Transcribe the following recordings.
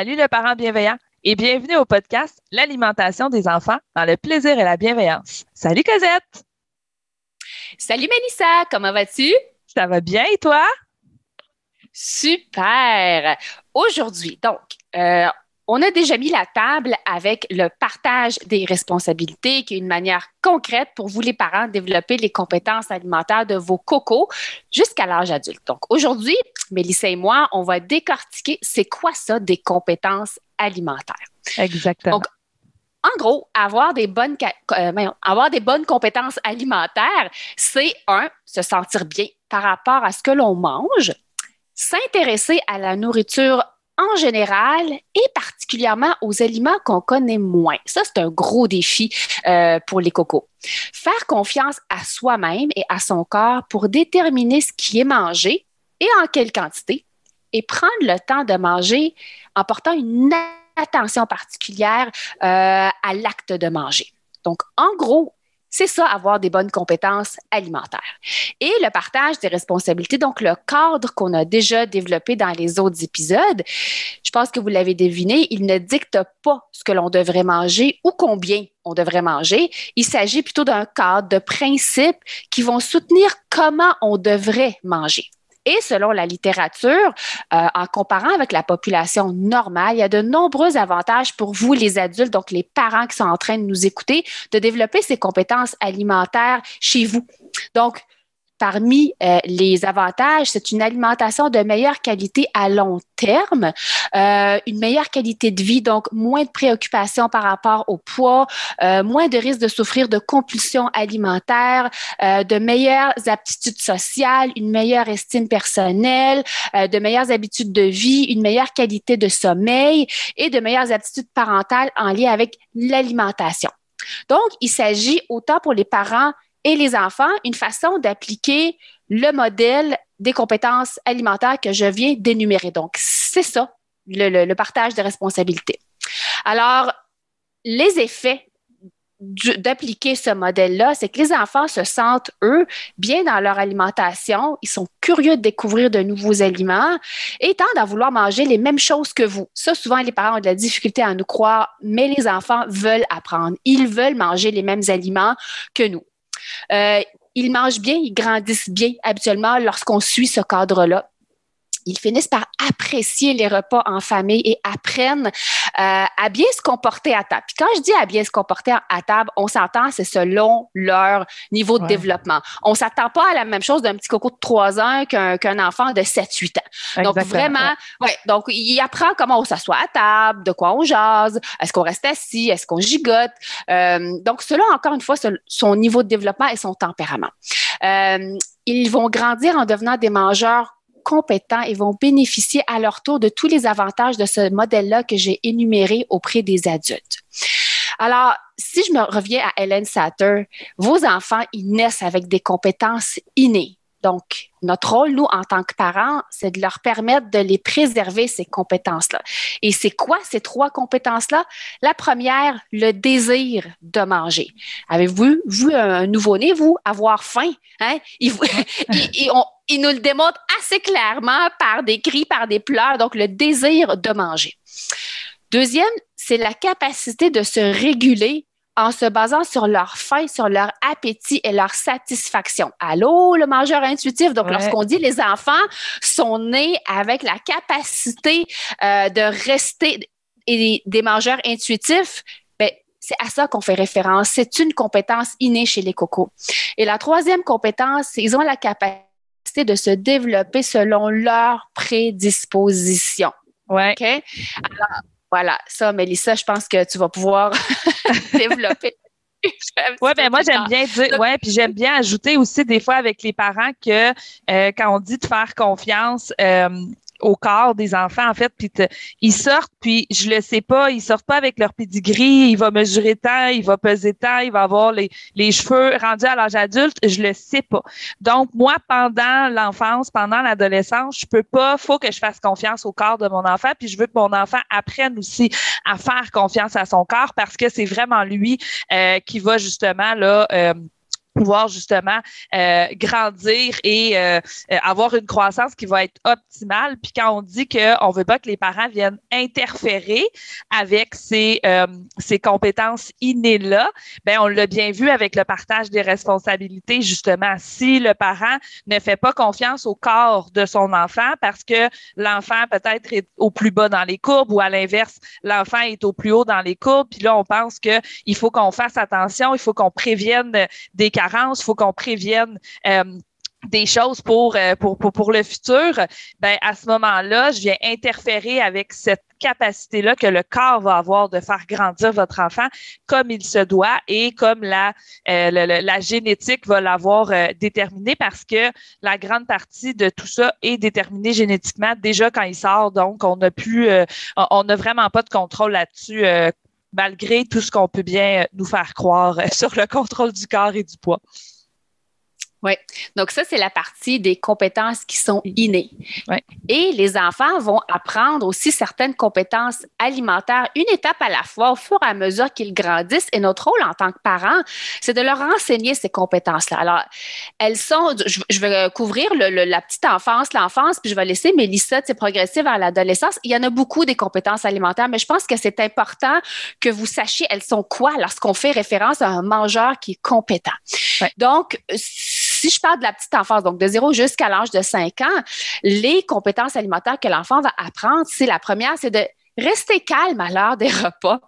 Salut le parent bienveillant et bienvenue au podcast L'alimentation des enfants dans le plaisir et la bienveillance. Salut Cosette! Salut Mélissa, comment vas-tu? Ça va bien et toi? Super! Aujourd'hui, donc, euh, on a déjà mis la table avec le partage des responsabilités, qui est une manière concrète pour vous, les parents, de développer les compétences alimentaires de vos cocos jusqu'à l'âge adulte. Donc, aujourd'hui, Mélissa et moi, on va décortiquer c'est quoi ça des compétences alimentaires. Exactement. Donc, en gros, avoir des bonnes, euh, avoir des bonnes compétences alimentaires, c'est un, se sentir bien par rapport à ce que l'on mange, s'intéresser à la nourriture en général et particulièrement aux aliments qu'on connaît moins. Ça, c'est un gros défi euh, pour les cocos. Faire confiance à soi-même et à son corps pour déterminer ce qui est mangé et en quelle quantité et prendre le temps de manger en portant une attention particulière euh, à l'acte de manger. Donc, en gros, c'est ça, avoir des bonnes compétences alimentaires. Et le partage des responsabilités, donc le cadre qu'on a déjà développé dans les autres épisodes, je pense que vous l'avez deviné, il ne dicte pas ce que l'on devrait manger ou combien on devrait manger. Il s'agit plutôt d'un cadre de principes qui vont soutenir comment on devrait manger. Et selon la littérature, euh, en comparant avec la population normale, il y a de nombreux avantages pour vous, les adultes, donc les parents qui sont en train de nous écouter, de développer ces compétences alimentaires chez vous. Donc, Parmi euh, les avantages, c'est une alimentation de meilleure qualité à long terme, euh, une meilleure qualité de vie, donc moins de préoccupations par rapport au poids, euh, moins de risques de souffrir de compulsions alimentaires, de meilleures aptitudes sociales, une meilleure estime personnelle, de meilleures habitudes de vie, une meilleure qualité de sommeil et de meilleures aptitudes parentales en lien avec l'alimentation. Donc, il s'agit autant pour les parents et les enfants une façon d'appliquer le modèle des compétences alimentaires que je viens d'énumérer. Donc, c'est ça, le, partage des responsabilités. Alors, les effets d'appliquer ce modèle-là, c'est que les enfants se sentent, eux, bien dans leur alimentation, ils sont curieux de découvrir de nouveaux aliments et tendent à vouloir manger les mêmes choses que vous. Ça, souvent, les parents ont de la difficulté à nous croire, mais les enfants veulent apprendre. Ils veulent manger les mêmes aliments que nous. Euh, ils mangent bien, ils grandissent bien habituellement lorsqu'on suit ce cadre-là ils finissent par apprécier les repas en famille et apprennent euh, à bien se comporter à table. Puis quand je dis à bien se comporter à table, on s'entend, c'est selon leur niveau de développement. On s'attend pas à la même chose d'un petit coco de 3 ans qu'un enfant de 7-8 ans. Donc vraiment, ouais. donc il apprend comment on s'assoit à table, de quoi on jase, est-ce qu'on reste assis, est-ce qu'on gigote. Euh, donc cela, encore une fois, son niveau de développement et son tempérament. Euh, ils vont grandir en devenant des mangeurs compétents et vont bénéficier à leur tour de tous les avantages de ce modèle-là que j'ai énuméré auprès des adultes. Alors, si je me reviens à Helen Satter, vos enfants, ils naissent avec des compétences innées. Donc, notre rôle, nous, en tant que parents, c'est de leur permettre de les préserver, ces compétences-là. Et c'est quoi ces trois compétences-là? La première, le désir de manger. Avez-vous vu un nouveau-né, vous, avoir faim? Hein? il, nous le démontre assez clairement par des cris, par des pleurs, donc le désir de manger. Deuxième, c'est la capacité de se réguler en se basant sur leur faim, sur leur appétit et leur satisfaction. Allô, le mangeur intuitif? Donc, lorsqu'on dit les enfants sont nés avec la capacité euh, de rester et des mangeurs intuitifs, ben, c'est à ça qu'on fait référence. C'est une compétence innée chez les cocos. Et la troisième compétence, ils ont la capacité de se développer selon leur prédisposition. Ouais. OK? Alors, voilà, ça, Mélissa, je pense que tu vas pouvoir développer. Oui, ben moi j'aime bien dire, ouais, puis j'aime bien ajouter aussi des fois avec les parents que euh, quand on dit de faire confiance, euh, au corps des enfants, en fait, puis ils sortent, puis je le sais pas, ils sortent pas avec leur pedigree, il va mesurer tant, il va peser tant, il va avoir les, les cheveux rendus à l'âge adulte, je le sais pas. Donc, moi, pendant l'enfance, pendant l'adolescence, je peux pas, faut que je fasse confiance au corps de mon enfant, puis je veux que mon enfant apprenne aussi à faire confiance à son corps parce que c'est vraiment lui euh, qui va justement, là, euh, pouvoir justement euh, grandir et euh, euh, avoir une croissance qui va être optimale. Puis quand on dit qu'on veut pas que les parents viennent interférer avec ces, ces compétences innées-là, ben on l'a bien vu avec le partage des responsabilités, justement. Si le parent ne fait pas confiance au corps de son enfant parce que l'enfant peut-être est au plus bas dans les courbes ou à l'inverse, l'enfant est au plus haut dans les courbes, puis là, on pense qu'il faut qu'on fasse attention, il faut qu'on prévienne des il faut qu'on prévienne euh, des choses pour, euh, pour, pour, pour, le futur, ben à ce moment-là, je viens interférer avec cette capacité-là que le corps va avoir de faire grandir votre enfant comme il se doit et comme la, euh, la, génétique va l'avoir déterminé parce que la grande partie de tout ça est déterminée génétiquement déjà quand il sort. Donc, on n'a plus, on n'a vraiment pas de contrôle là-dessus malgré tout ce qu'on peut bien nous faire croire sur le contrôle du corps et du poids. Oui. Donc, ça, c'est la partie des compétences qui sont innées. Et les enfants vont apprendre aussi certaines compétences alimentaires, une étape à la fois, au fur et à mesure qu'ils grandissent. Et notre rôle en tant que parents, c'est de leur enseigner ces compétences-là. Alors, elles sont, je, vais couvrir la petite enfance, l'enfance, puis je vais laisser Mélissa progresser vers l'adolescence. Il y en a beaucoup des compétences alimentaires, mais je pense que c'est important que vous sachiez elles sont quoi lorsqu'on fait référence à un mangeur qui est compétent. Donc, si je parle de la petite enfance, donc de 0 jusqu'à l'âge de 5 ans, les compétences alimentaires que l'enfant va apprendre, c'est la première, c'est de rester calme à l'heure des repas.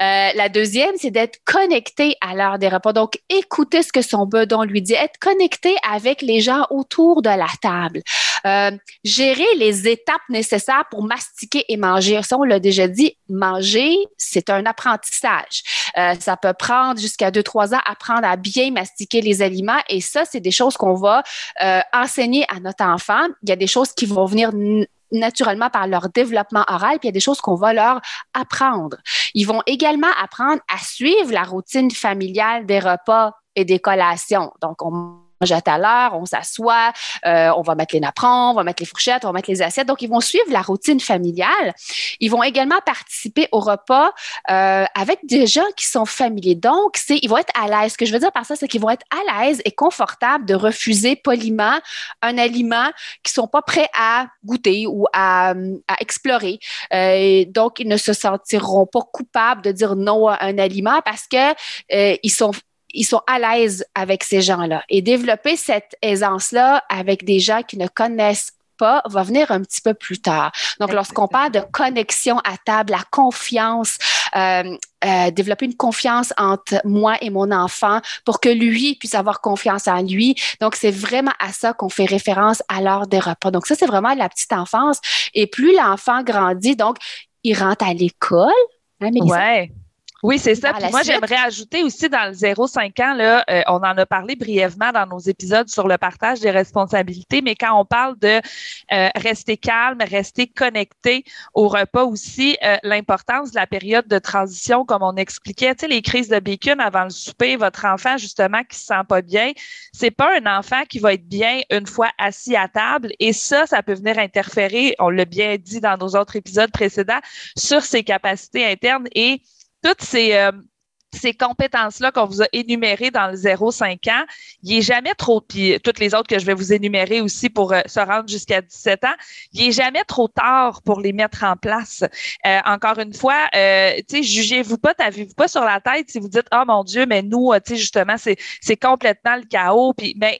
Euh, la deuxième, c'est d'être connecté à l'heure des repas. Donc, écouter ce que son bedon lui dit, être connecté avec les gens autour de la table. Euh, gérer les étapes nécessaires pour mastiquer et manger. Ça, on l'a déjà dit, manger, c'est un apprentissage. Euh, ça peut prendre jusqu'à deux, trois ans, apprendre à bien mastiquer les aliments. Et ça, c'est des choses qu'on va enseigner à notre enfant. Il y a des choses qui vont venir naturellement par leur développement oral, puis il y a des choses qu'on va leur apprendre. Ils vont également apprendre à suivre la routine familiale des repas et des collations. Donc, on à on s'assoit, euh, on va mettre les napperons, on va mettre les fourchettes, on va mettre les assiettes. Donc, ils vont suivre la routine familiale. Ils vont également participer au repas euh, avec des gens qui sont familiers. Donc, c'est, ils vont être à l'aise. Ce que je veux dire par ça, c'est qu'ils vont être à l'aise et confortables de refuser poliment un aliment qu'ils sont pas prêts à goûter ou à, à explorer. Euh, donc, ils ne se sentiront pas coupables de dire non à un aliment parce que euh, ils sont ils sont à l'aise avec ces gens-là. Et développer cette aisance-là avec des gens qui ne connaissent pas va venir un petit peu plus tard. Donc, lorsqu'on parle de connexion à table, la confiance, euh, euh, développer une confiance entre moi et mon enfant pour que lui puisse avoir confiance en lui. Donc, c'est vraiment à ça qu'on fait référence à l'heure des repas. Donc, ça, c'est vraiment la petite enfance. Et plus l'enfant grandit, donc, il rentre à l'école. Hein, ouais. Oui, c'est ça. Puis moi, j'aimerais ajouter aussi dans le 0-5 ans, là, euh, on en a parlé brièvement dans nos épisodes sur le partage des responsabilités, mais quand on parle de euh, rester calme, rester connecté au repas aussi, euh, l'importance de la période de transition, comme on expliquait, tu sais, les crises de bacon avant le souper, votre enfant, justement, qui se sent pas bien, c'est pas un enfant qui va être bien une fois assis à table. Et ça, ça peut venir interférer, on l'a bien dit dans nos autres épisodes précédents, sur ses capacités internes et toutes ces, euh, ces compétences-là qu'on vous a énumérées dans le 0-5 ans, il n'est jamais trop, puis toutes les autres que je vais vous énumérer aussi pour euh, se rendre jusqu'à 17 ans, il n'est jamais trop tard pour les mettre en place. Euh, encore une fois, euh, jugez-vous pas, t'avez-vous pas sur la tête si vous dites, oh mon Dieu, mais nous, tu sais, justement, c'est, c'est complètement le chaos. Puis, ben,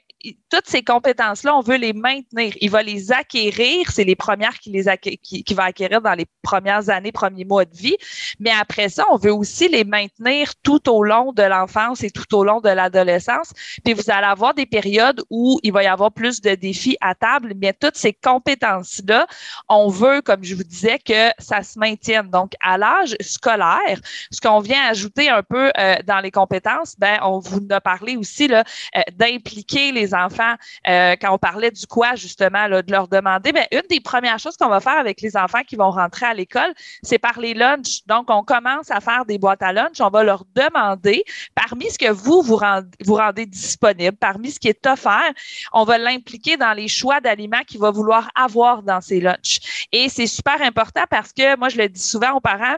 toutes ces compétences-là, on veut les maintenir. Il va les acquérir. C'est les premières qu'il qui, va acquérir dans les premières années, premiers mois de vie. Mais après ça, on veut aussi les maintenir tout au long de l'enfance et tout au long de l'adolescence. Puis vous allez avoir des périodes où il va y avoir plus de défis à table, mais toutes ces compétences-là, on veut, comme je vous disais, que ça se maintienne. Donc, à l'âge scolaire, ce qu'on vient ajouter un peu euh, dans les compétences, ben, on vous a parlé aussi euh, d'impliquer les enfants, euh, quand on parlait du quoi, justement, de leur demander, bien, une des premières choses qu'on va faire avec les enfants qui vont rentrer à l'école, c'est par les lunchs. Donc, on commence à faire des boîtes à lunch. On va leur demander, parmi ce que vous vous rendez, disponible, parmi ce qui est offert, on va l'impliquer dans les choix d'aliments qu'il va vouloir avoir dans ces lunchs. Et c'est super important parce que, moi, je le dis souvent aux parents,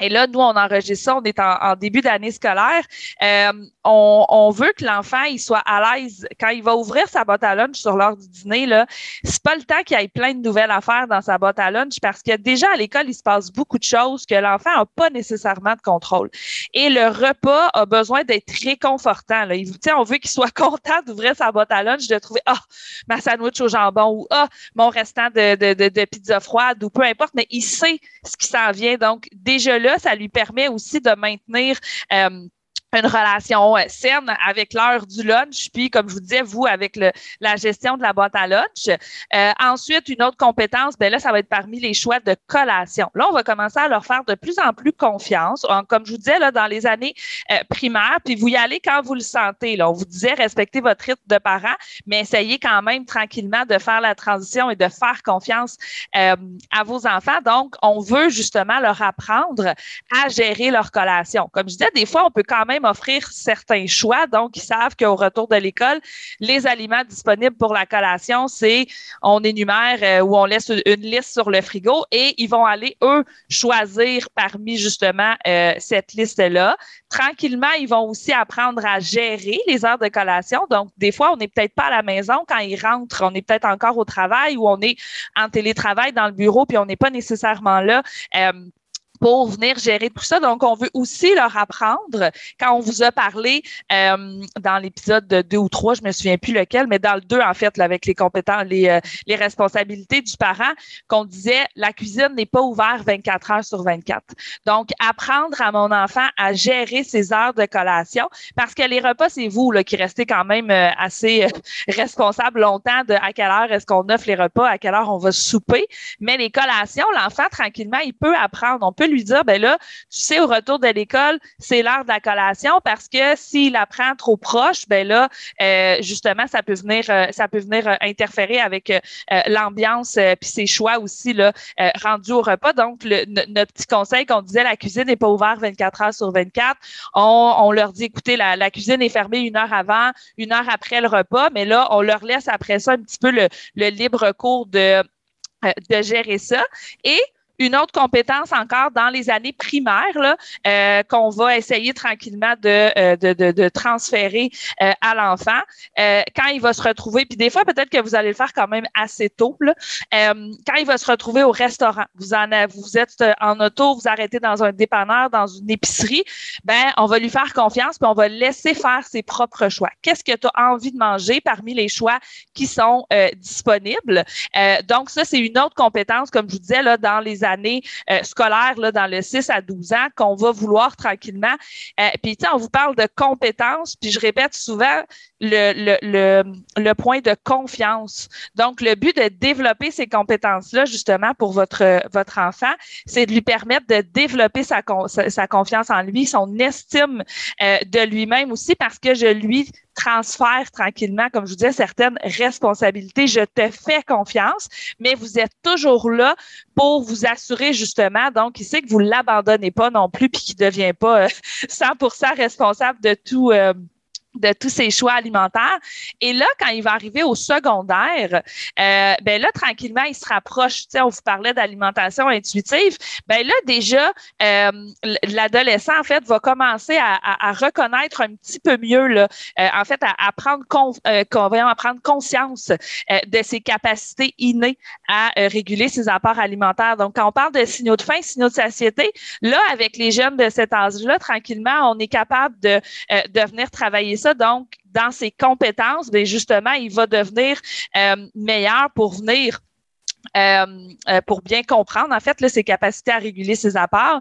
et là, nous, on enregistre ça, on est en, début d'année scolaire. Euh, on, veut que l'enfant il soit à l'aise quand il va ouvrir sa boîte à lunch sur l'heure du dîner. Là, c'est pas le temps qu'il y ait plein de nouvelles affaires dans sa boîte à lunch parce que déjà à l'école, il se passe beaucoup de choses que l'enfant n'a pas nécessairement de contrôle. Et le repas a besoin d'être réconfortant. Là. Il, on veut qu'il soit content d'ouvrir sa boîte à lunch, de trouver ah ma sandwich au jambon ou ah mon restant de, de, de, pizza froide ou peu importe, mais il sait ce qui s'en vient. Donc déjà ça lui permet aussi de maintenir euh, une relation euh, saine avec l'heure du lunch, puis comme je vous disais, vous avec la gestion de la boîte à lunch. Euh, ensuite, une autre compétence, ben là, ça va être parmi les choix de collation. Là, on va commencer à leur faire de plus en plus confiance. Comme je vous disais, là, dans les années euh, primaires, puis vous y allez quand vous le sentez. On vous disait respectez votre rythme de parents, mais essayez quand même tranquillement de faire la transition et de faire confiance à vos enfants. Donc, on veut justement leur apprendre à gérer leur collation. Comme je disais, des fois, on peut quand même offrir certains choix. Donc, ils savent qu'au retour de l'école, les aliments disponibles pour la collation, c'est on énumère euh, ou on laisse une liste sur le frigo et ils vont aller, eux, choisir parmi justement euh, cette liste-là. Tranquillement, ils vont aussi apprendre à gérer les heures de collation. Donc, des fois, on n'est peut-être pas à la maison quand ils rentrent, on est peut-être encore au travail ou on est en télétravail dans le bureau, puis on n'est pas nécessairement là. Euh, pour venir gérer tout ça. Donc, on veut aussi leur apprendre, quand on vous a parlé euh, dans l'épisode de 2 ou 3, je me souviens plus lequel, mais dans le 2, en fait, là, avec les compétences, les, euh, les responsabilités du parent, qu'on disait la cuisine n'est pas ouverte 24 heures sur 24. Donc, apprendre à mon enfant à gérer ses heures de collation, parce que les repas, c'est vous là, qui restez quand même euh, assez responsable longtemps de à quelle heure est-ce qu'on offre les repas, à quelle heure on va souper. Mais les collations, l'enfant, tranquillement, il peut apprendre. On peut lui dire, ben là, tu sais, au retour de l'école, c'est l'heure de la collation parce que s'il apprend trop proche, ben là, euh, justement, ça peut venir, euh, ça peut venir euh, interférer avec l'ambiance puis ses choix aussi là, rendus au repas. Donc, notre petit conseil qu'on disait, la cuisine n'est pas ouverte 24 heures sur 24. On, leur dit, écoutez, la, la, cuisine est fermée une heure avant, une heure après le repas, mais là, on leur laisse après ça un petit peu le, le libre cours de de gérer ça. Et une autre compétence encore dans les années primaires euh, qu'on va essayer tranquillement de, euh, de, de, transférer euh, à l'enfant quand il va se retrouver. Puis des fois, peut-être que vous allez le faire quand même assez tôt. Là, quand il va se retrouver au restaurant, vous en êtes en auto, vous arrêtez dans un dépanneur, dans une épicerie, ben on va lui faire confiance puis on va laisser faire ses propres choix. Qu'est-ce que tu as envie de manger parmi les choix qui sont disponibles? donc ça, c'est une autre compétence, comme je vous disais là, dans les années euh, scolaires, là, dans le 6 à 12 ans, qu'on va vouloir tranquillement. Euh, puis, tu sais, on vous parle de compétences, puis je répète souvent le, le, le, le, point de confiance. Donc, le but de développer ces compétences-là, justement, pour votre, votre enfant, c'est de lui permettre de développer sa, sa, confiance en lui, son estime euh, de lui-même aussi, parce que je lui transfère tranquillement, comme je vous disais, certaines responsabilités. Je te fais confiance, mais vous êtes toujours là pour vous assurer justement, donc sait que vous l'abandonnez pas non plus, puis qu'il devient pas 100% euh, responsable de tout. Euh, de tous ses choix alimentaires. Et là, quand il va arriver au secondaire, euh, ben là, tranquillement, il se rapproche. On vous parlait d'alimentation intuitive. Ben là, déjà, euh, l'adolescent, en fait, va commencer à, reconnaître un petit peu mieux, là, euh, en fait, à, euh, prendre conscience de ses capacités innées à réguler ses apports alimentaires. Donc, quand on parle de signaux de faim, signaux de satiété, là, avec les jeunes de cet âge-là, tranquillement, on est capable de, de venir travailler ça donc, dans ses compétences, bien justement, il va devenir euh, meilleur pour venir euh, euh, pour bien comprendre, en fait, ses capacités à réguler ses apports.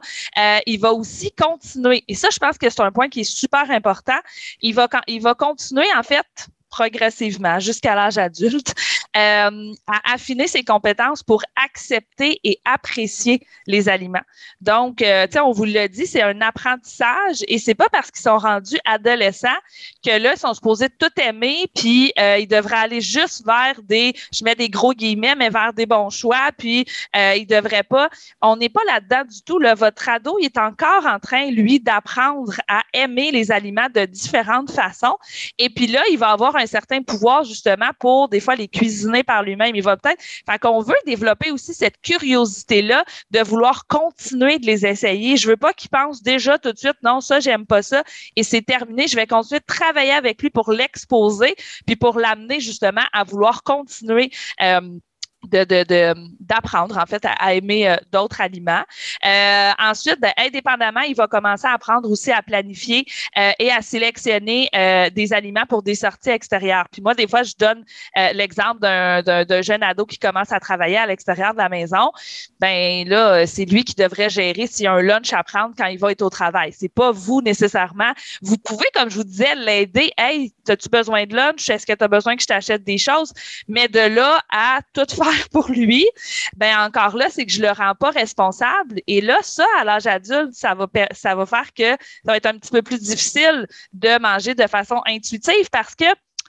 il va aussi continuer, et ça, je pense que c'est un point qui est super important. Il va, il va continuer, en fait, progressivement jusqu'à l'âge adulte, euh, à affiner ses compétences pour accepter et apprécier les aliments. Donc, euh, tu sais, on vous l'a dit, c'est un apprentissage et c'est pas parce qu'ils sont rendus adolescents que là, ils sont supposés tout aimer, puis euh, ils devraient aller juste vers des, je mets des gros guillemets, mais vers des bons choix, puis euh, ils devraient pas. On n'est pas là-dedans du tout. Là. Votre ado, il est encore en train, lui, d'apprendre à aimer les aliments de différentes façons. Et puis là, il va avoir un un certain pouvoir justement pour des fois les cuisiner par lui-même. Il va peut-être, fait qu'on veut développer aussi cette curiosité-là de vouloir continuer de les essayer. Je veux pas qu'il pense déjà tout de suite, non, ça, j'aime pas ça et c'est terminé. Je vais continuer de travailler avec lui pour l'exposer puis pour l'amener justement à vouloir continuer. Euh, d'apprendre en fait à, aimer euh, d'autres aliments. Euh, ensuite, ben, indépendamment, il va commencer à apprendre aussi à planifier euh, et à sélectionner des aliments pour des sorties extérieures. Puis moi, des fois, je donne l'exemple d'un jeune ado qui commence à travailler à l'extérieur de la maison. Ben là, c'est lui qui devrait gérer s'il y a un lunch à prendre quand il va être au travail. C'est pas vous nécessairement. Vous pouvez, comme je vous disais, l'aider. Hey, as-tu besoin de lunch? Est-ce que tu as besoin que je t'achète des choses? Mais de là à tout pour lui, ben encore là, c'est que je le rends pas responsable. Et là, ça, à l'âge adulte, ça va, ça va faire que ça va être un petit peu plus difficile de manger de façon intuitive parce que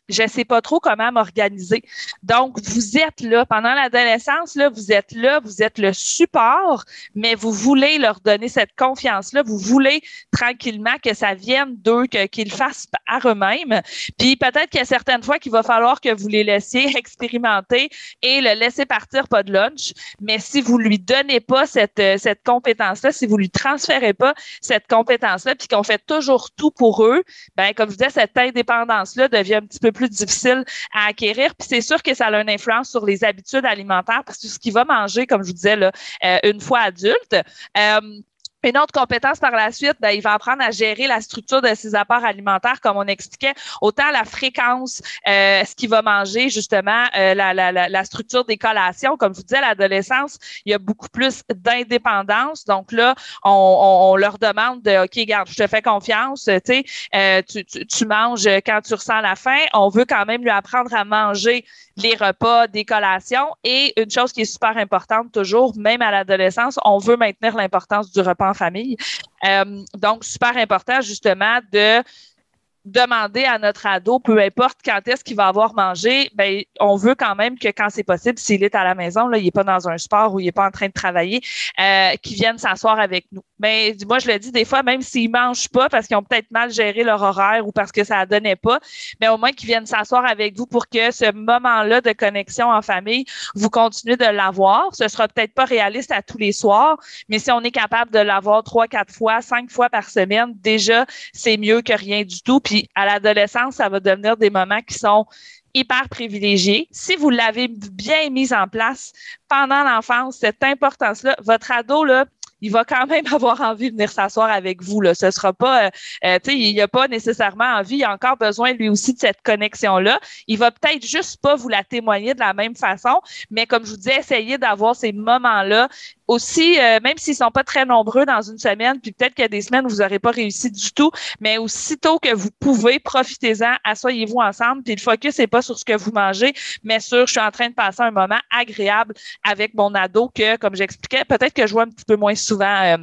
je ne sais pas trop comment m'organiser. Donc, vous êtes là pendant l'adolescence, là, vous êtes là, vous êtes le support, mais vous voulez leur donner cette confiance-là, vous voulez tranquillement que ça vienne d'eux, qu'ils fassent à eux-mêmes. Puis peut-être qu'il y a certaines fois qu'il va falloir que vous les laissiez expérimenter et le laisser partir pas de lunch. Mais si vous lui donnez pas cette, cette compétence-là, si vous lui transférez pas cette compétence-là, puis qu'on fait toujours tout pour eux, ben comme je disais, cette indépendance-là devient un petit peu plus difficile à acquérir. Puis c'est sûr que ça a une influence sur les habitudes alimentaires parce que ce qu'il va manger, comme je vous disais, là, euh, une fois adulte. Euh, une autre compétence par la suite, ben, il va apprendre à gérer la structure de ses apports alimentaires, comme on expliquait, autant la fréquence, euh, ce qu'il va manger, justement, euh, la, la, la, structure des collations. Comme je vous disais, à l'adolescence, il y a beaucoup plus d'indépendance. Donc là, on, on, leur demande de, OK, garde, je te fais confiance, euh, tu, tu, tu, manges quand tu ressens la faim. On veut quand même lui apprendre à manger les repas, des collations. Et une chose qui est super importante toujours, même à l'adolescence, on veut maintenir l'importance du repas famille. Euh, donc, super important justement de demander à notre ado, peu importe quand est-ce qu'il va avoir mangé, ben, on veut quand même que quand c'est possible, s'il est à la maison, là, il n'est pas dans un sport ou il n'est pas en train de travailler, euh, qu'il vienne s'asseoir avec nous. Mais moi, je le dis des fois, même s'ils mangent pas parce qu'ils ont peut-être mal géré leur horaire ou parce que ça ne donnait pas, mais au moins qu'ils viennent s'asseoir avec vous pour que ce moment-là de connexion en famille, vous continuez de l'avoir. Ce sera peut-être pas réaliste à tous les soirs, mais si on est capable de l'avoir trois, quatre fois, cinq fois par semaine, déjà, c'est mieux que rien du tout. Puis à l'adolescence, ça va devenir des moments qui sont hyper privilégiés. Si vous l'avez bien mis en place pendant l'enfance, cette importance-là, votre ado, là, il va quand même avoir envie de venir s'asseoir avec vous. Là. Ce sera pas, euh, euh, tu sais, il a pas nécessairement envie, il a encore besoin lui aussi de cette connexion-là. Il va peut-être juste pas vous la témoigner de la même façon, mais comme je vous dis, essayez d'avoir ces moments-là aussi, euh, même s'ils sont pas très nombreux dans une semaine, puis peut-être qu'il y a des semaines où vous n'aurez pas réussi du tout, mais aussitôt que vous pouvez, profitez-en, asseyez-vous ensemble, puis le focus n'est pas sur ce que vous mangez, mais sur je suis en train de passer un moment agréable avec mon ado que, comme j'expliquais, peut-être que je vois un petit peu moins souvent. Euh,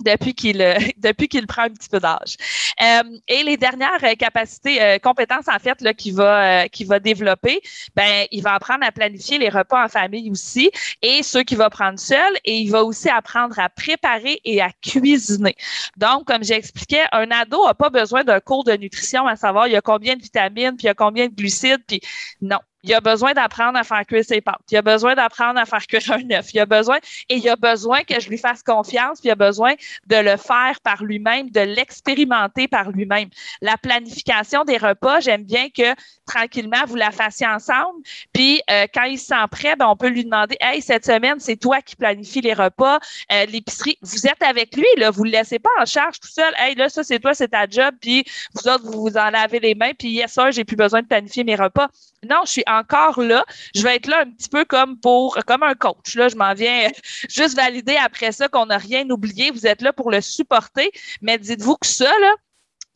depuis qu'il depuis qu'il prend un petit peu d'âge. Euh, et les dernières euh, capacités, euh, compétences en fait là qu'il va qui va développer, ben il va apprendre à planifier les repas en famille aussi et ceux qu'il va prendre seul et il va aussi apprendre à préparer et à cuisiner. Donc comme j'expliquais, un ado a pas besoin d'un cours de nutrition à savoir il y a combien de vitamines puis il y a combien de glucides puis non, il a besoin d'apprendre à faire cuire ses pâtes. Il a besoin d'apprendre à faire cuire un œuf. Il a besoin, et il a besoin que je lui fasse confiance, puis il a besoin de le faire par lui-même, de l'expérimenter par lui-même. La planification des repas, j'aime bien que tranquillement, vous la fassiez ensemble. Puis euh, quand il se sent prêt, ben, on peut lui demander Hey, cette semaine, c'est toi qui planifie les repas, euh, l'épicerie. Vous êtes avec lui, là, vous le laissez pas en charge tout seul. Hey, là, ça, c'est toi, c'est ta job, puis vous autres, vous vous en lavez les mains, puis yes, ça, j'ai plus besoin de planifier mes repas. Non, je suis encore là. Je vais être là un petit peu comme pour, comme un coach. Là, je m'en viens juste valider après ça qu'on n'a rien oublié. Vous êtes là pour le supporter. Mais dites-vous que ça, là,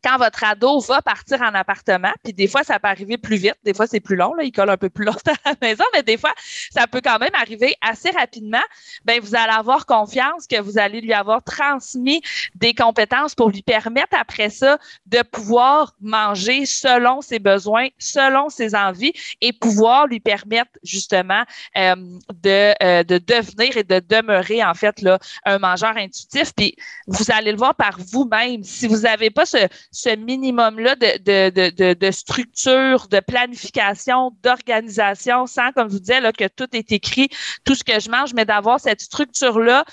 quand votre ado va partir en appartement, puis des fois, ça peut arriver plus vite, des fois, c'est plus long, là, il colle un peu plus longtemps à la maison, mais des fois, ça peut quand même arriver assez rapidement, ben vous allez avoir confiance que vous allez lui avoir transmis des compétences pour lui permettre après ça de pouvoir manger selon ses besoins, selon ses envies et pouvoir lui permettre justement euh, de, euh, de devenir et de demeurer en fait là, un mangeur intuitif. Puis vous allez le voir par vous-même. Si vous n'avez pas ce, ce minimum-là de, de, de, de, structure, de planification, d'organisation, sans, comme je vous disais, là, que tout est écrit, tout ce que je mange, mais d'avoir cette structure-là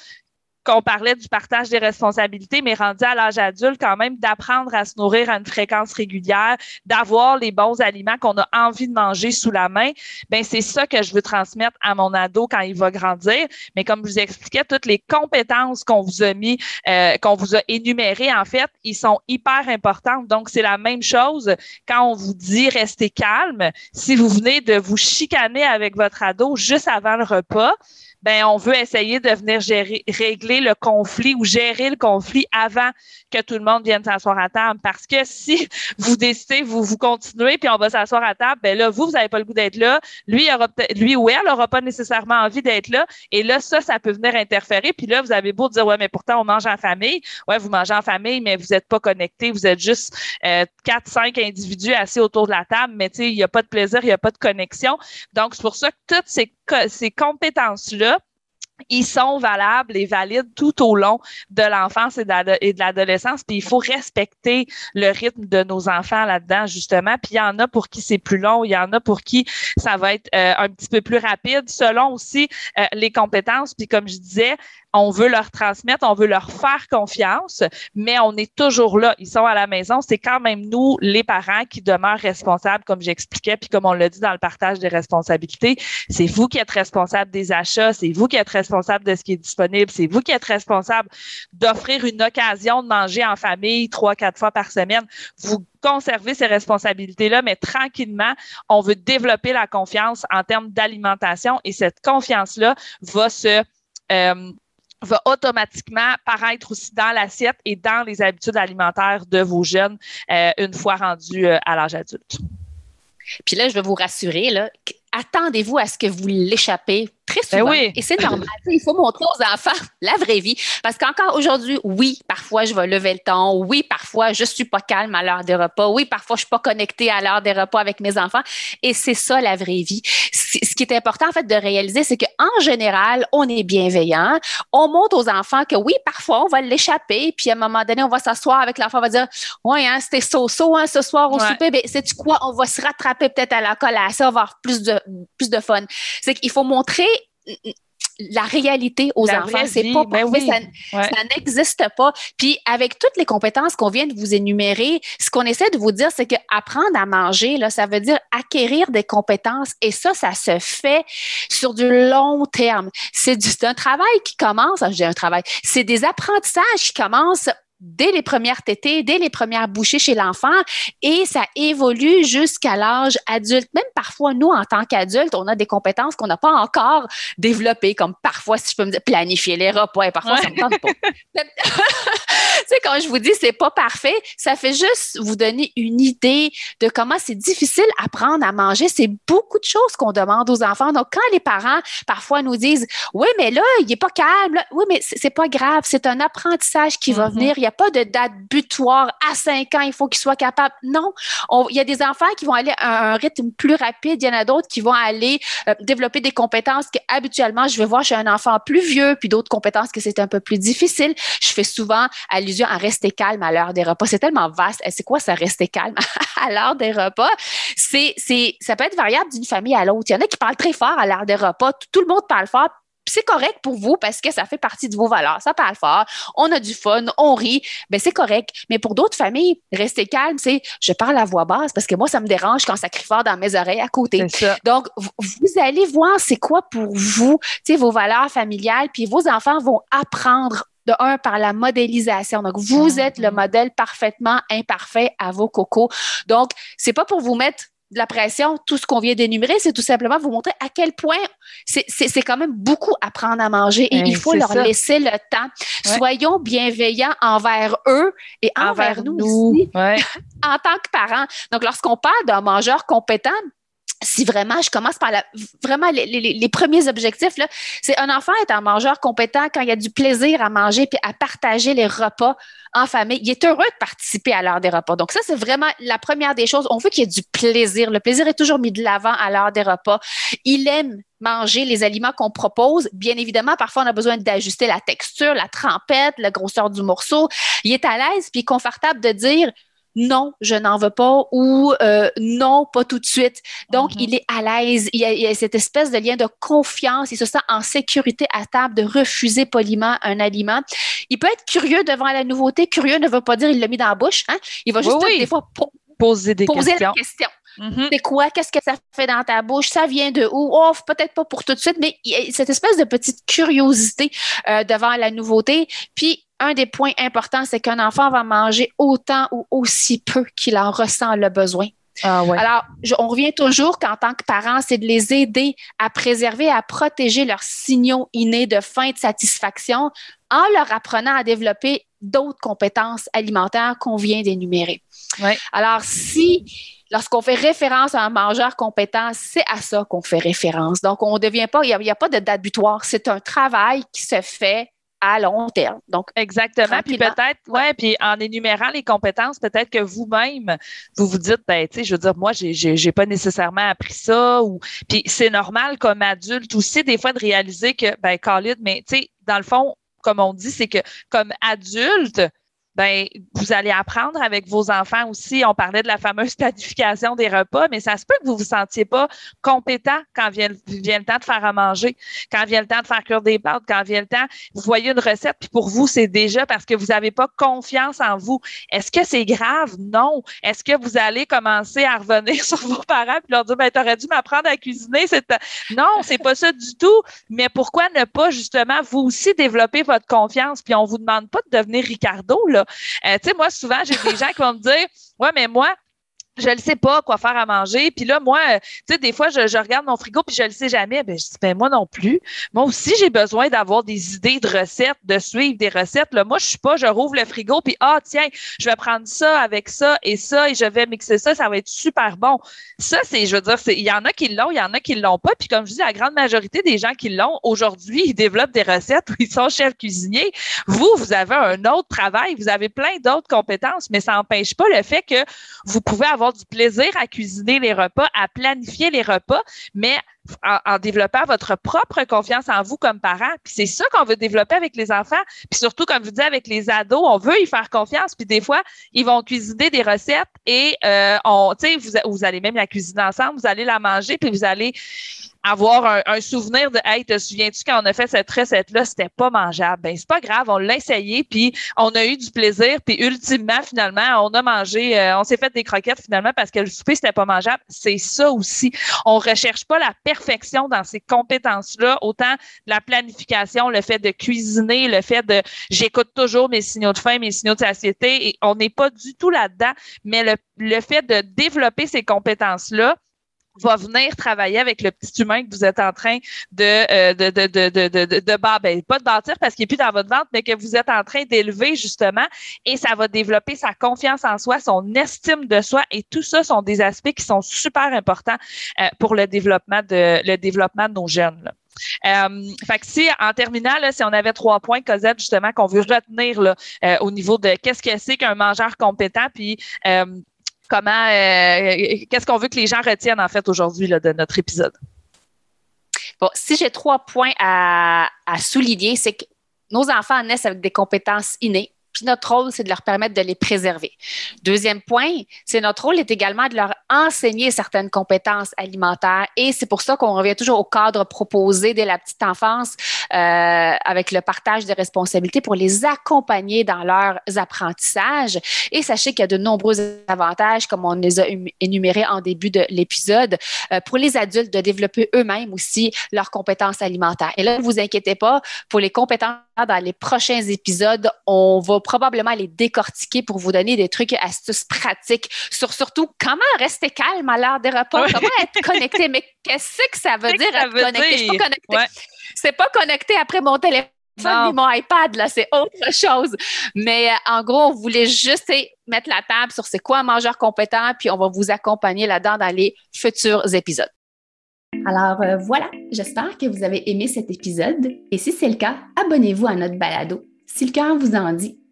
qu'on parlait du partage des responsabilités, mais rendu à l'âge adulte, quand même, d'apprendre à se nourrir à une fréquence régulière, d'avoir les bons aliments qu'on a envie de manger sous la main, ben c'est ça que je veux transmettre à mon ado quand il va grandir. Mais comme je vous expliquais, toutes les compétences qu'on vous a mis, euh, qu'on vous a énumérées, en fait, ils sont hyper importantes. Donc, c'est la même chose quand on vous dit restez calme. Si vous venez de vous chicaner avec votre ado juste avant le repas, ben on veut essayer de venir régler le conflit ou gérer le conflit avant que tout le monde vienne s'asseoir à table. Parce que si vous décidez, vous vous continuez, puis on va s'asseoir à table, ben là, vous, vous n'avez pas le goût d'être là. Lui, ou elle n'aura pas nécessairement envie d'être là. Et là, ça, ça peut venir interférer. Puis là, vous avez beau dire, ouais, mais pourtant, on mange en famille. Ouais, vous mangez en famille, mais vous n'êtes pas connectés. Vous êtes juste euh, quatre, cinq individus assis autour de la table, mais tu sais, il n'y a pas de plaisir, il n'y a pas de connexion. Donc, c'est pour ça que toutes ces, ces compétences-là, ils sont valables et valides tout au long de l'enfance et de l'adolescence. Puis il faut respecter le rythme de nos enfants là-dedans, justement. Puis il y en a pour qui c'est plus long, il y en a pour qui ça va être euh, un petit peu plus rapide, selon aussi euh, les compétences. Puis comme je disais, on veut leur transmettre, on veut leur faire confiance, mais on est toujours là. Ils sont à la maison. C'est quand même nous, les parents, qui demeurent responsables, comme j'expliquais, puis comme on l'a dit dans le partage des responsabilités. C'est vous qui êtes responsable des achats, c'est vous qui êtes responsable de ce qui est disponible, c'est vous qui êtes responsable d'offrir une occasion de manger en famille trois, quatre fois par semaine. Vous conservez ces responsabilités-là, mais tranquillement, on veut développer la confiance en termes d'alimentation et cette confiance-là va se euh, va automatiquement paraître aussi dans l'assiette et dans les habitudes alimentaires de vos jeunes euh, une fois rendus euh, à l'âge adulte. Puis là, je vais vous rassurer, là, attendez-vous à ce que vous l'échappez très ben souvent. Et c'est normal. Il faut montrer aux enfants la vraie vie. Parce qu'encore aujourd'hui, oui, parfois je vais lever le ton. Oui, parfois je suis pas calme à l'heure des repas. Oui, parfois je suis pas connectée à l'heure des repas avec mes enfants. Et c'est ça la vraie vie. Ce qui est important en fait de réaliser, c'est qu'en général, on est bienveillant. On montre aux enfants que oui, parfois on va l'échapper. Puis à un moment donné, on va s'asseoir avec l'enfant, on va dire, ouais, hein, c'était so-so hein, ce soir au souper. Ben, c'est quoi? On va se rattraper peut-être à la collation, avoir plus de plus de fun. C'est qu'il faut montrer la réalité aux enfants. C'est pas ben ça, n'existe pas. Puis avec toutes les compétences qu'on vient de vous énumérer, ce qu'on essaie de vous dire, c'est que apprendre à manger, là, ça veut dire acquérir des compétences. Et ça, ça se fait sur du long terme. C'est un travail qui commence, je dis un travail, c'est des apprentissages qui commencent dès les premières tétées, dès les premières bouchées chez l'enfant et ça évolue jusqu'à l'âge adulte. Même parfois, nous, en tant qu'adultes, on a des compétences qu'on n'a pas encore développées, comme parfois, si je peux me dire, planifier les repas et parfois, ça me tente pas. tu sais, quand je vous dis c'est pas parfait, ça fait juste vous donner une idée de comment c'est difficile apprendre à manger. C'est beaucoup de choses qu'on demande aux enfants. Donc, quand les parents, parfois, nous disent, oui, mais là, il est pas calme. Oui, mais c'est pas grave. C'est un apprentissage qui va mm-hmm. venir n'y a pas de date butoir à 5 ans, il faut qu'il soit capable. Non, il y a des enfants qui vont aller à un rythme plus rapide, il y en a d'autres qui vont aller euh, développer des compétences que habituellement je vais voir chez un enfant plus vieux, puis d'autres compétences que c'est un peu plus difficile. Je fais souvent allusion à rester calme à l'heure des repas. C'est tellement vaste. C'est quoi ça, rester calme à l'heure des repas? C'est, c'est, ça peut être variable d'une famille à l'autre. Il y en a qui parlent très fort à l'heure des repas. tout le monde parle fort, c'est correct pour vous parce que ça fait partie de vos valeurs. Ça parle fort, on a du fun, on rit, ben c'est correct. Mais pour d'autres familles, rester calme, c'est je parle à voix basse parce que moi, ça me dérange quand ça crie fort dans mes oreilles à côté. Donc, vous allez voir c'est quoi pour vous, tu sais, vos valeurs familiales, puis vos enfants vont apprendre de un par la modélisation. Donc, vous êtes le modèle parfaitement imparfait à vos cocos. Donc, c'est pas pour vous mettre de la pression, tout ce qu'on vient d'énumérer, c'est tout simplement vous montrer à quel point c'est quand même beaucoup apprendre à manger et il faut leur laisser le temps. Soyons bienveillants envers eux et envers, nous, aussi en tant que parents. Donc, lorsqu'on parle d'un mangeur compétent, si vraiment, je commence par la, vraiment les, premiers objectifs, c'est un enfant est un mangeur compétent quand il y a du plaisir à manger puis à partager les repas en famille. Il est heureux de participer à l'heure des repas. Donc, ça, c'est vraiment la première des choses. On veut qu'il y ait du plaisir. Le plaisir est toujours mis de l'avant à l'heure des repas. Il aime manger les aliments qu'on propose. Bien évidemment, parfois, on a besoin d'ajuster la texture, la trempette, la grosseur du morceau. Il est à l'aise puis confortable de dire non, je n'en veux pas ou euh, non, pas tout de suite. Donc, mhm. il est à l'aise. Il, y a cette espèce de lien de confiance. Il se sent en sécurité à table de refuser poliment un aliment. Il peut être curieux devant la nouveauté. Curieux ne veut pas dire il l'a mis dans la bouche. Hein? Il va juste des fois poser des poser questions. La question. Mhm. C'est quoi? Qu'est-ce que ça fait dans ta bouche? Ça vient de où? Oh, peut-être pas pour tout de suite, mais cette espèce de petite curiosité euh, devant la nouveauté. Puis, un des points importants, c'est qu'un enfant va manger autant ou aussi peu qu'il en ressent le besoin. Ah Alors, on revient toujours qu'en tant que parent, c'est de les aider à préserver, à protéger leurs signaux innés de faim, de satisfaction, en leur apprenant à développer d'autres compétences alimentaires qu'on vient d'énumérer. Alors, si lorsqu'on fait référence à un mangeur compétent, c'est à ça qu'on fait référence. Donc, on ne devient pas, il n'y a, a, pas de date butoir. C'est un travail qui se fait à long terme. Donc, exactement. Puis peut-être, ouais, puis en énumérant les compétences, peut-être que vous-même, vous vous dites, ben, tu sais, je veux dire, moi, j'ai, j'ai, pas nécessairement appris ça, ou, puis c'est normal comme adulte aussi, des fois, de réaliser que, ben, Khalid, mais tu sais, dans le fond, comme on dit, c'est que comme adulte, ben vous allez apprendre avec vos enfants aussi. On parlait de la fameuse planification des repas, mais ça se peut que vous vous sentiez pas compétent quand vient, vient le temps de faire à manger, quand vient le temps de faire cuire des pâtes, quand vient le temps, vous voyez une recette, puis pour vous, c'est déjà parce que vous n'avez pas confiance en vous. Est-ce que c'est grave? Non. Est-ce que vous allez commencer à revenir sur vos parents puis leur dire, ben, t'aurais dû m'apprendre à cuisiner? Non, c'est pas ça du tout. Mais pourquoi ne pas justement vous aussi développer votre confiance? Puis on vous demande pas de devenir Ricardo, là. Euh, tu sais, moi, souvent, j'ai des gens qui vont me dire, ouais, mais moi, je ne sais pas quoi faire à manger. Puis là, moi, euh, tu sais, des fois, je, regarde mon frigo puis je le sais jamais. Ben, je dis, ben, moi non plus. Moi aussi, j'ai besoin d'avoir des idées de recettes, de suivre des recettes. Là, moi, je suis pas, je rouvre le frigo puis ah, tiens, je vais prendre ça avec ça et ça et je vais mixer ça. Ça va être super bon. Ça, c'est, je veux dire, il y en a qui l'ont, il y en a qui l'ont pas. Puis comme je dis, la grande majorité des gens qui l'ont, aujourd'hui, ils développent des recettes où ils sont chefs cuisiniers. Vous, vous avez un autre travail, vous avez plein d'autres compétences, mais ça n'empêche pas le fait que vous pouvez avoir du plaisir à cuisiner les repas, à planifier les repas, mais en, développant votre propre confiance en vous comme parent. Puis c'est ça qu'on veut développer avec les enfants. Puis surtout, comme je vous dis, avec les ados, on veut y faire confiance. Puis des fois, ils vont cuisiner des recettes et euh, vous, vous allez même la cuisiner ensemble, vous allez la manger, puis vous allez avoir un, souvenir de Hey, te souviens-tu quand on a fait cette recette-là, c'était pas mangeable. Ben, c'est pas grave, on l'a essayé, puis on a eu du plaisir, puis ultimement, finalement, on a mangé, euh, on s'est fait des croquettes finalement parce que le souper, c'était pas mangeable. C'est ça aussi. On recherche pas la perfection dans ces compétences-là, autant la planification, le fait de cuisiner, le fait de j'écoute toujours mes signaux de faim, mes signaux de satiété, et on n'est pas du tout là-dedans, mais le, le fait de développer ces compétences-là, va venir travailler avec le petit humain que vous êtes en train de, euh, de, de, de, de, de, ben, pas de bâtir parce qu'il n'est plus dans votre ventre, mais que vous êtes en train d'élever justement et ça va développer sa confiance en soi, son estime de soi et tout ça sont des aspects qui sont super importants euh, pour le développement de le développement de nos jeunes. Euh, fait que si, en terminant, si on avait trois points, Cosette, justement, qu'on veut retenir là, au niveau de qu'est-ce que c'est qu'un mangeur compétent, puis comment, euh, qu'est-ce qu'on veut que les gens retiennent en fait aujourd'hui de notre épisode? Bon, si j'ai trois points à, à souligner, c'est que nos enfants naissent avec des compétences innées puis notre rôle, c'est de leur permettre de les préserver. Deuxième point, c'est notre rôle est également de leur enseigner certaines compétences alimentaires et c'est pour ça qu'on revient toujours au cadre proposé dès la petite enfance euh, avec le partage des responsabilités pour les accompagner dans leurs apprentissages. Et sachez qu'il y a de nombreux avantages, comme on les a énumérés en début de l'épisode, euh, pour les adultes de développer eux-mêmes aussi leurs compétences alimentaires. Et là, ne vous inquiétez pas, pour les compétences dans les prochains épisodes, on va probablement les décortiquer pour vous donner des trucs et astuces pratiques sur surtout comment rester calme à l'heure des repas, comment être connecté. Mais qu'est-ce que ça veut dire être connecté? Je suis pas connecté. C'est pas connecté après mon téléphone ni mon iPad, là, c'est autre chose. Mais euh, en gros, on voulait juste mettre la table sur c'est quoi un mangeur compétent, puis on va vous accompagner là-dedans dans les futurs épisodes. Alors euh, voilà, j'espère que vous avez aimé cet épisode et si c'est le cas, abonnez-vous à notre balado. Si le cœur vous en dit,